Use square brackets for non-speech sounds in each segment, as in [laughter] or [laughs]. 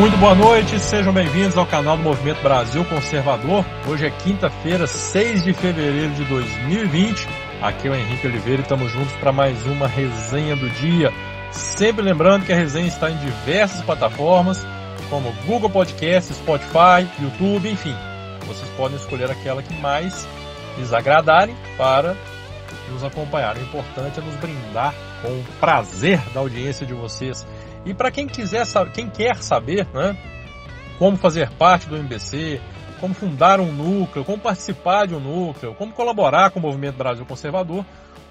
Muito boa noite, sejam bem-vindos ao canal do Movimento Brasil Conservador. Hoje é quinta-feira, 6 de fevereiro de 2020. Aqui é o Henrique Oliveira e estamos juntos para mais uma resenha do dia. Sempre lembrando que a resenha está em diversas plataformas, como Google Podcast, Spotify, YouTube, enfim. Vocês podem escolher aquela que mais lhes agradarem para nos acompanhar. O importante é nos brindar com o prazer da audiência de vocês. E para quem quiser, quem quer saber, né, como fazer parte do MBC, como fundar um núcleo, como participar de um núcleo, como colaborar com o Movimento Brasil Conservador,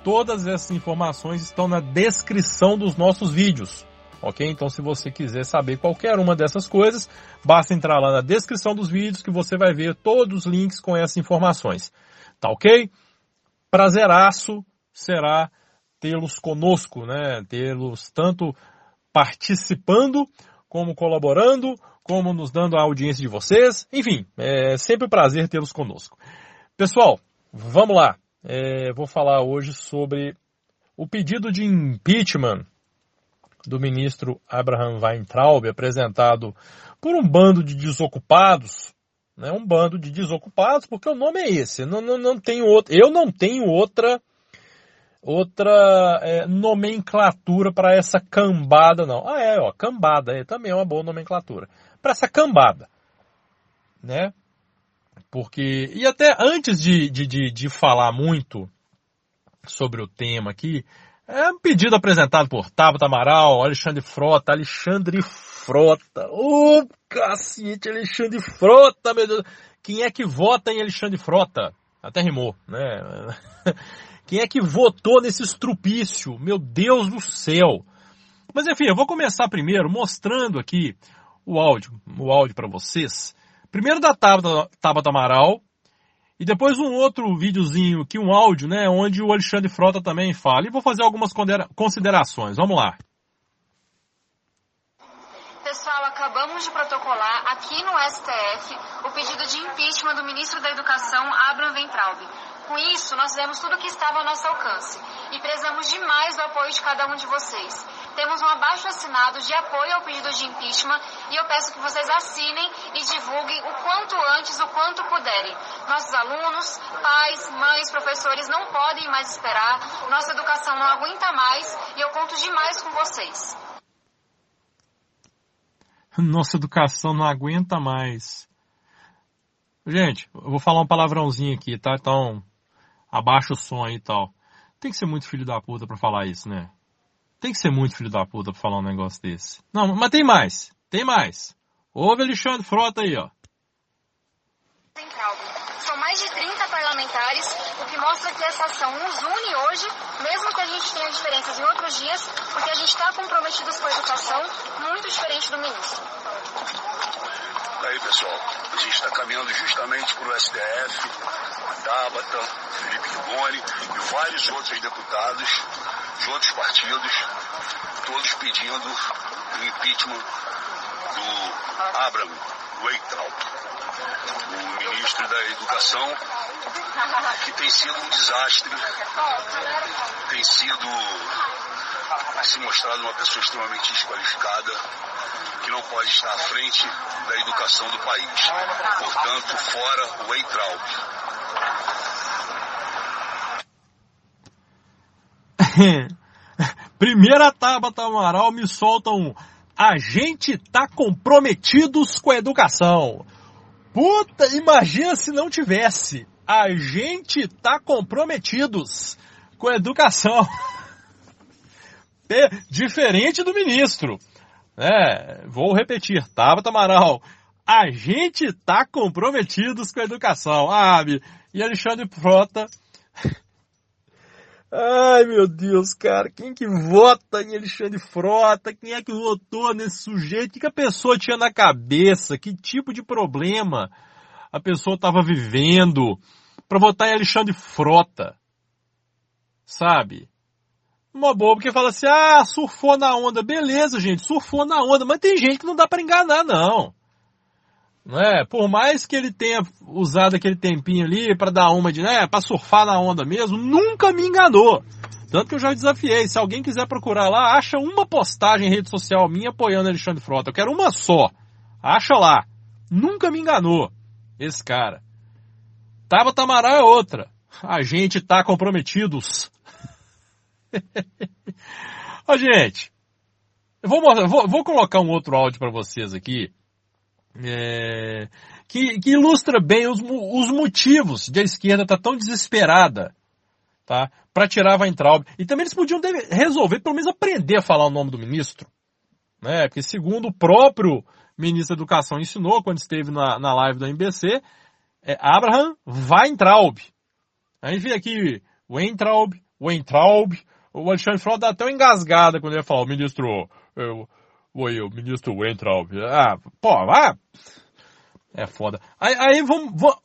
todas essas informações estão na descrição dos nossos vídeos. Ok? Então, se você quiser saber qualquer uma dessas coisas, basta entrar lá na descrição dos vídeos que você vai ver todos os links com essas informações. Tá ok? Prazeraço será tê-los conosco, né? Tê-los tanto participando, como colaborando, como nos dando a audiência de vocês. Enfim, é sempre um prazer tê-los conosco. Pessoal, vamos lá. É, vou falar hoje sobre o pedido de impeachment do ministro Abraham Weintraub, apresentado por um bando de desocupados, né, um bando de desocupados, porque o nome é esse. Não, não, não tenho outro, eu não tenho outra outra é, nomenclatura para essa cambada, não. Ah, é, ó, cambada, é, também é uma boa nomenclatura. Para essa cambada, né? Porque, e até antes de, de, de, de falar muito sobre o tema aqui, é um pedido apresentado por Tabata Amaral, Alexandre Frota, Alexandre Frota, ô oh, cacete, Alexandre Frota, meu Deus, quem é que vota em Alexandre Frota? Até rimou, né? [laughs] Quem é que votou nesse estrupício? Meu Deus do céu! Mas enfim, eu vou começar primeiro mostrando aqui o áudio, o áudio para vocês. Primeiro da Tabata, Tabata Amaral e depois um outro videozinho aqui, um áudio, né, onde o Alexandre Frota também fala. E vou fazer algumas considerações. Vamos lá. Pessoal, acabamos de protocolar aqui no STF o pedido de impeachment do ministro da Educação, Abraham Ventralbe. Com isso, nós fizemos tudo o que estava ao nosso alcance e prezamos demais do apoio de cada um de vocês. Temos um abaixo assinado de apoio ao pedido de impeachment e eu peço que vocês assinem e divulguem o quanto antes, o quanto puderem. Nossos alunos, pais, mães, professores não podem mais esperar, nossa educação não aguenta mais e eu conto demais com vocês. [laughs] Nossa educação não aguenta mais. Gente, eu vou falar um palavrãozinho aqui, tá? Então, abaixa o som aí e tal. Tem que ser muito filho da puta pra falar isso, né? Tem que ser muito filho da puta pra falar um negócio desse. Não, mas tem mais. Tem mais. Ouve Alexandre Frota aí, ó. São mais de 30 parlamentares, o que mostra que essa ação nos une hoje, mesmo que a gente tenha diferenças em outros dias, porque a gente está comprometidos com a educação, muito diferente do ministro. Aí, pessoal, a gente está caminhando justamente para o STF, Tabata, Felipe Rigoni e vários outros deputados de outros partidos, todos pedindo o impeachment do Abraham Weintraub, o ministro da Educação, que tem sido um desastre, tem sido se mostrado uma pessoa extremamente desqualificada, que não pode estar à frente da educação do país. Portanto, fora o Weintraub. [laughs] Primeira Tabata Amaral me solta um. A gente tá comprometidos com a educação. Puta, imagina se não tivesse. A gente tá comprometidos com a educação. [laughs] Diferente do ministro. É, vou repetir, Tabata Amaral. A gente tá comprometidos com a educação. Ah, e Alexandre Frota Ai, meu Deus, cara, quem que vota em Alexandre Frota? Quem é que votou nesse sujeito? O que, que a pessoa tinha na cabeça? Que tipo de problema a pessoa estava vivendo para votar em Alexandre Frota? Sabe? Uma boa, porque fala assim, ah, surfou na onda. Beleza, gente, surfou na onda, mas tem gente que não dá para enganar, não. Não é? Por mais que ele tenha usado aquele tempinho ali para dar uma de, né, para surfar na onda mesmo, nunca me enganou. Tanto que eu já desafiei, se alguém quiser procurar lá, acha uma postagem em rede social minha apoiando Alexandre Frota. Eu quero uma só. Acha lá. Nunca me enganou. Esse cara. Tava Tamaral é outra. A gente tá comprometidos. [laughs] Ó, gente. Eu vou, vou, vou, colocar um outro áudio para vocês aqui. É, que, que, ilustra bem os, os motivos de a esquerda estar tá tão desesperada tá, para tirar Weintraub. E também eles podiam resolver, pelo menos aprender a falar o nome do ministro. Né? Porque segundo o próprio ministro da Educação ensinou quando esteve na, na live da MBC, é Abraham Weintraub. A gente vê aqui Weintraub, Weintraub, o Alexandre Frota dá até uma engasgada quando ele fala, o ministro, eu, oi, o ministro Weintraub. Ah, pô, ah, é foda. Aí, aí vamos, vamos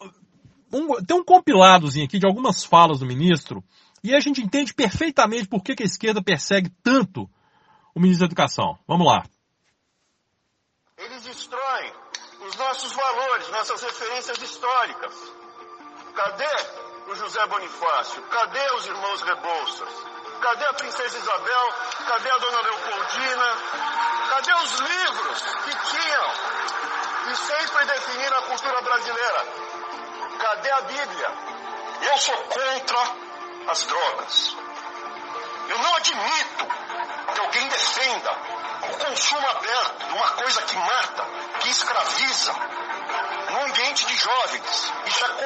um, tem um compiladozinho aqui de algumas falas do ministro, e a gente entende perfeitamente por que, que a esquerda persegue tanto o ministro da Educação. Vamos lá. Eles destroem os nossos valores, nossas referências históricas. Cadê o José Bonifácio? Cadê os irmãos Rebouças? Cadê a princesa Isabel? Cadê a dona Leopoldina? Cadê os livros que tinham e sempre definiram a cultura brasileira? Cadê a Bíblia? Eu sou contra as drogas. Eu não admito que alguém defenda o consumo aberto de uma coisa que mata, que escraviza, no ambiente de jovens. Isso é.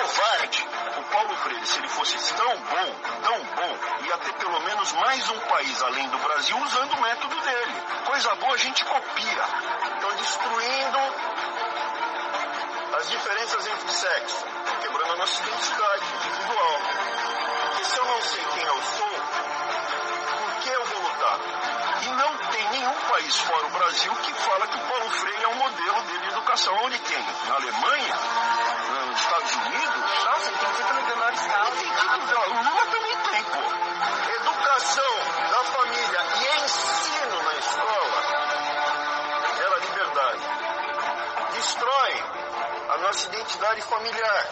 Paulo Freire, se ele fosse tão bom, tão bom, ia ter pelo menos mais um país além do Brasil usando o método dele. Coisa boa a gente copia. Estão destruindo as diferenças entre sexo, quebrando a nossa identidade individual. Porque se eu não sei quem eu sou, que eu vou lutar? E não tem nenhum país fora o Brasil que fala que o Paulo Freire é um modelo dele de educação. Onde tem? Na Alemanha? Nos Estados Unidos? Nossa, ele tem título de honoris causa. Tem título de O Lula também tem, pô. Educação da família e ensino na escola era liberdade. Destrói a nossa identidade familiar.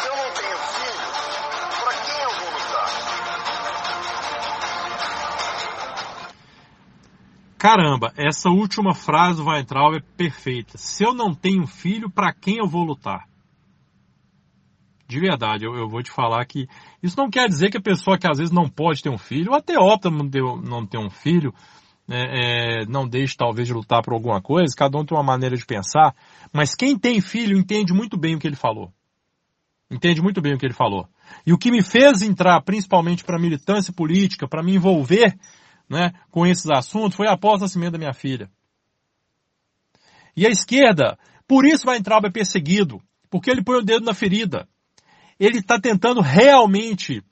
Se eu não tenho filho, para quem eu vou lutar? Caramba, essa última frase do Weintraub é perfeita. Se eu não tenho filho, para quem eu vou lutar? De verdade, eu, eu, vou te falar que isso não quer dizer que a pessoa que às vezes não pode ter um filho, ou até opta não ter, um filho, é, é, não deixe talvez de lutar por alguma coisa, cada um tem uma maneira de pensar, mas quem tem filho entende muito bem o que ele falou. Entende muito bem o que ele falou. E o que me fez entrar, principalmente para militância política, para me envolver né, com esses assuntos foi após o nascimento da minha filha. E a esquerda, por isso vai entrar é perseguido, porque ele põe o dedo na ferida. Ele está tentando realmente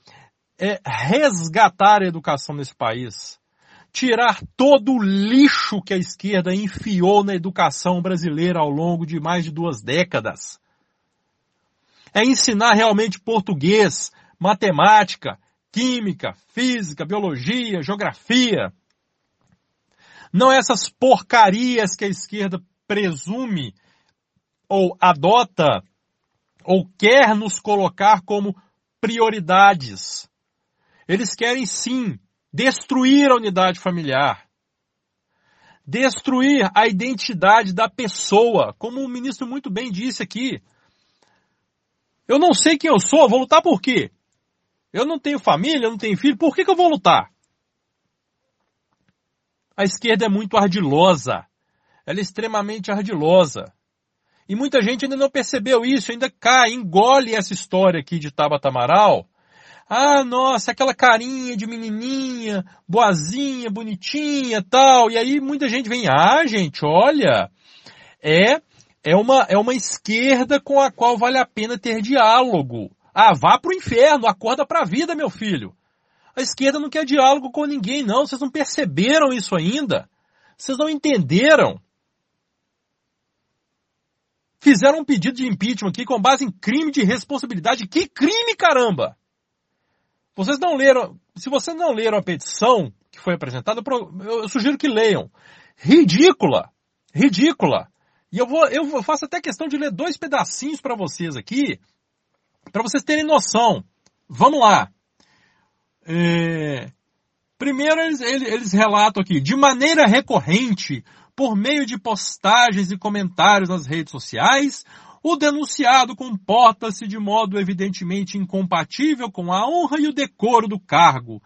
é, resgatar a educação nesse país. Tirar todo o lixo que a esquerda enfiou na educação brasileira ao longo de mais de duas décadas. É ensinar realmente português, matemática, química, física, biologia, geografia. Não essas porcarias que a esquerda presume ou adota ou quer nos colocar como prioridades. Eles querem sim destruir a unidade familiar, destruir a identidade da pessoa, como o ministro muito bem disse aqui. Eu não sei quem eu sou, vou lutar por quê? Eu não tenho família, eu não tenho filho, por que, que eu vou lutar? A esquerda é muito ardilosa. Ela é extremamente ardilosa. E muita gente ainda não percebeu isso, ainda cai, engole essa história aqui de Tabata Amaral. Ah, nossa, aquela carinha de menininha, boazinha, bonitinha, tal. E aí muita gente vem, ah, gente, olha, é é uma é uma esquerda com a qual vale a pena ter diálogo. Ah, vá pro inferno, acorda pra vida, meu filho. A esquerda não quer diálogo com ninguém, não. Vocês não perceberam isso ainda. Vocês não entenderam. Fizeram um pedido de impeachment aqui com base em crime de responsabilidade. Que crime, caramba! Vocês não leram. Se vocês não leram a petição que foi apresentada, eu sugiro que leiam. Ridícula! Ridícula! E eu vou, eu faço até questão de ler dois pedacinhos para vocês aqui, para vocês terem noção, vamos lá. É... Primeiro, eles, eles relatam aqui, de maneira recorrente, por meio de postagens e comentários nas redes sociais, o denunciado comporta-se de modo evidentemente incompatível com a honra e o decoro do cargo.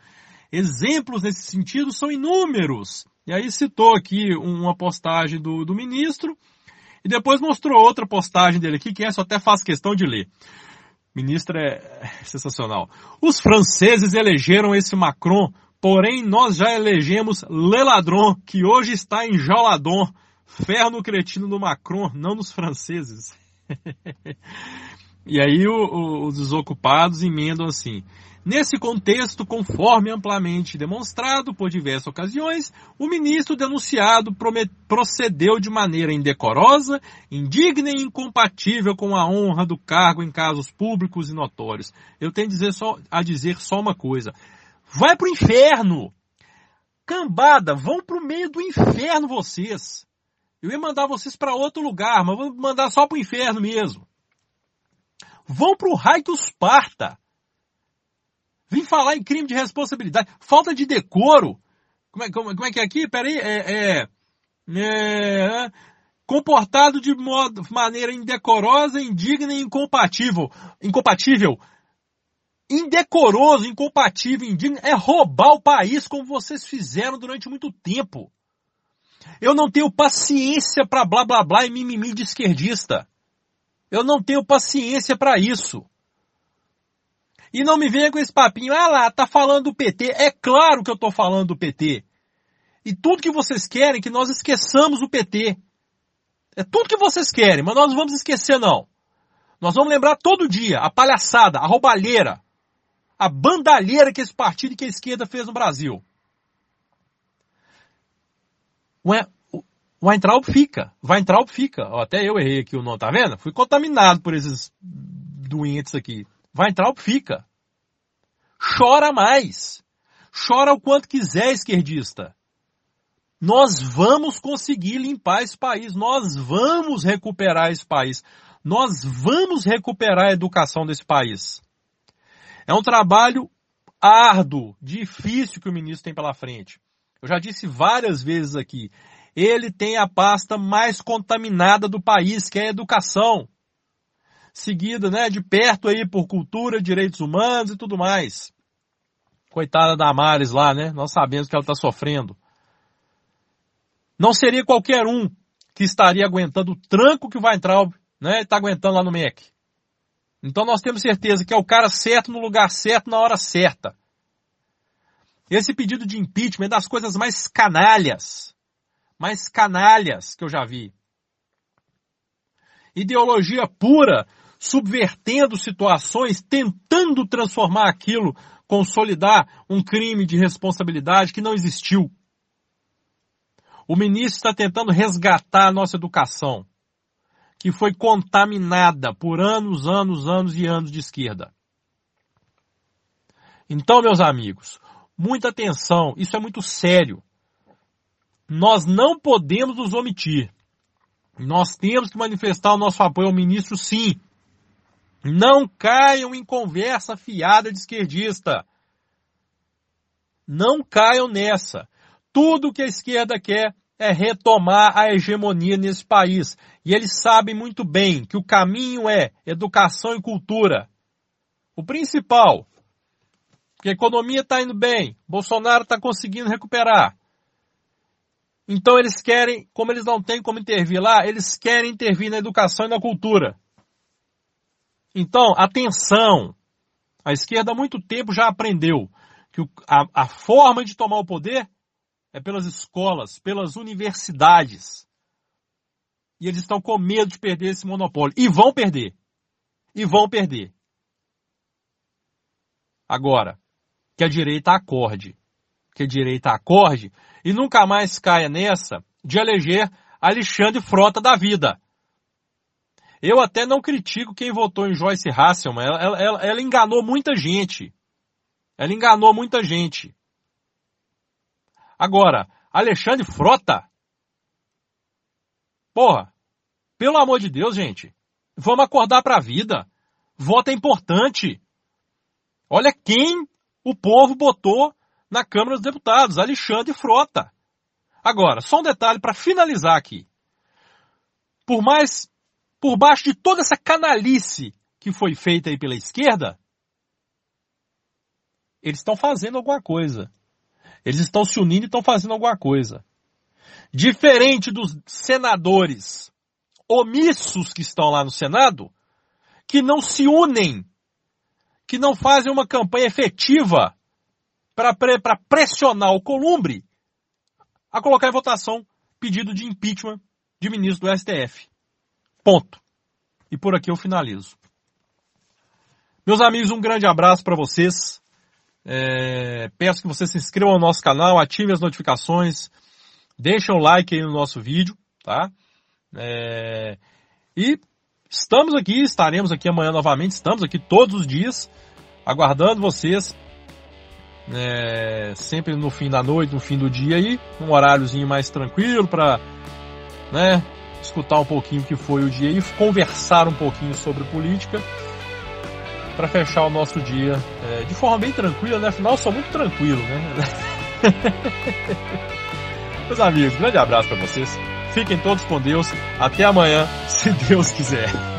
Exemplos nesse sentido são inúmeros. E aí citou aqui uma postagem do, do ministro e depois mostrou outra postagem dele aqui, que essa eu até faço questão de ler. Ministro é sensacional. Os franceses elegeram esse Macron, porém nós já elegemos Le Ladron, que hoje está em Joladon. Ferro no cretino do Macron, não nos franceses. [laughs] e aí o, o, os desocupados emendam assim. Nesse contexto, conforme amplamente demonstrado por diversas ocasiões, o ministro denunciado procedeu de maneira indecorosa, indigna e incompatível com a honra do cargo em casos públicos e notórios. Eu tenho a dizer só, a dizer só uma coisa. Vai pro inferno! Cambada, vão pro meio do inferno vocês! Eu ia mandar vocês para outro lugar, mas vou mandar só pro inferno mesmo. Vão pro raio que os parta! Vim falar em crime de responsabilidade. Falta de decoro. Como é, como, como é que é aqui? Peraí. É, é, é, comportado de modo, maneira indecorosa, indigna e incompatível. Incompatível. Indecoroso, incompatível, indigno é roubar o país como vocês fizeram durante muito tempo. Eu não tenho paciência para blá blá blá e mimimi de esquerdista. Eu não tenho paciência para isso. E não me venha com esse papinho, ah lá, tá falando do PT. É claro que eu tô falando do PT. E tudo que vocês querem é que nós esqueçamos o PT. É tudo que vocês querem, mas nós não vamos esquecer não. Nós vamos lembrar todo dia a palhaçada, a roubalheira, a bandalheira que esse partido e que a esquerda fez no Brasil. O Weintraub fica. Weintraub fica. Até eu errei aqui o nome, tá vendo? Fui contaminado por esses doentes aqui. Weintraub fica. Chora mais. Chora o quanto quiser, esquerdista. Nós vamos conseguir limpar esse país. Nós vamos recuperar esse país. Nós vamos recuperar a educação desse país. É um trabalho árduo, difícil que o ministro tem pela frente. Eu já disse várias vezes aqui. Ele tem a pasta mais contaminada do país, que é a educação seguida, né, de perto aí por cultura, direitos humanos e tudo mais. Coitada da Amares lá, né? Nós sabemos que ela está sofrendo. Não seria qualquer um que estaria aguentando o tranco que o Weintraub, né, está aguentando lá no MEC. Então nós temos certeza que é o cara certo no lugar certo na hora certa. Esse pedido de impeachment é das coisas mais canalhas, mais canalhas que eu já vi. Ideologia pura subvertendo situações, tentando transformar aquilo, consolidar um crime de responsabilidade que não existiu. O ministro está tentando resgatar a nossa educação, que foi contaminada por anos, anos, anos e anos de esquerda. Então, meus amigos, muita atenção, isso é muito sério. Nós não podemos nos omitir. Nós temos que manifestar o nosso apoio ao ministro, sim. Não caiam em conversa fiada de esquerdista. Não caiam nessa. Tudo que a esquerda quer é retomar a hegemonia nesse país. E eles sabem muito bem que o caminho é educação e cultura. O principal. Que a economia está indo bem. Bolsonaro está conseguindo recuperar. Então eles querem, como eles não têm como intervir lá, eles querem intervir na educação e na cultura. Então, atenção! A esquerda há muito tempo já aprendeu que a, a forma de tomar o poder é pelas escolas, pelas universidades. E eles estão com medo de perder esse monopólio. E vão perder. E vão perder. Agora, que a direita acorde. Que a direita acorde e nunca mais caia nessa de eleger Alexandre Frota da vida. Eu até não critico quem votou em Joyce Hasselman. Ela, ela, ela enganou muita gente. Ela enganou muita gente. Agora, Alexandre Frota? Porra, pelo amor de Deus, gente. Vamos acordar para a vida. Voto é importante. Olha quem o povo botou na Câmara dos Deputados, Alexandre Frota. Agora, só um detalhe para finalizar aqui. Por mais, por baixo de toda essa canalice que foi feita aí pela esquerda, eles estão fazendo alguma coisa. Eles estão se unindo e estão fazendo alguma coisa. Diferente dos senadores omissos que estão lá no Senado, que não se unem, que não fazem uma campanha efetiva para pressionar o Columbre a colocar em votação pedido de impeachment de ministro do STF. Ponto. E por aqui eu finalizo. Meus amigos, um grande abraço para vocês. É, peço que vocês se inscrevam no nosso canal, ativem as notificações, deixem o like aí no nosso vídeo, tá? É, e estamos aqui, estaremos aqui amanhã novamente, estamos aqui todos os dias, aguardando vocês, é, sempre no fim da noite, no fim do dia aí, um horáriozinho mais tranquilo para, né, escutar um pouquinho o que foi o dia e conversar um pouquinho sobre política para fechar o nosso dia é, de forma bem tranquila, né? Afinal, eu sou muito tranquilo, né? [laughs] Meus amigos, grande abraço para vocês. Fiquem todos com Deus. Até amanhã, se Deus quiser.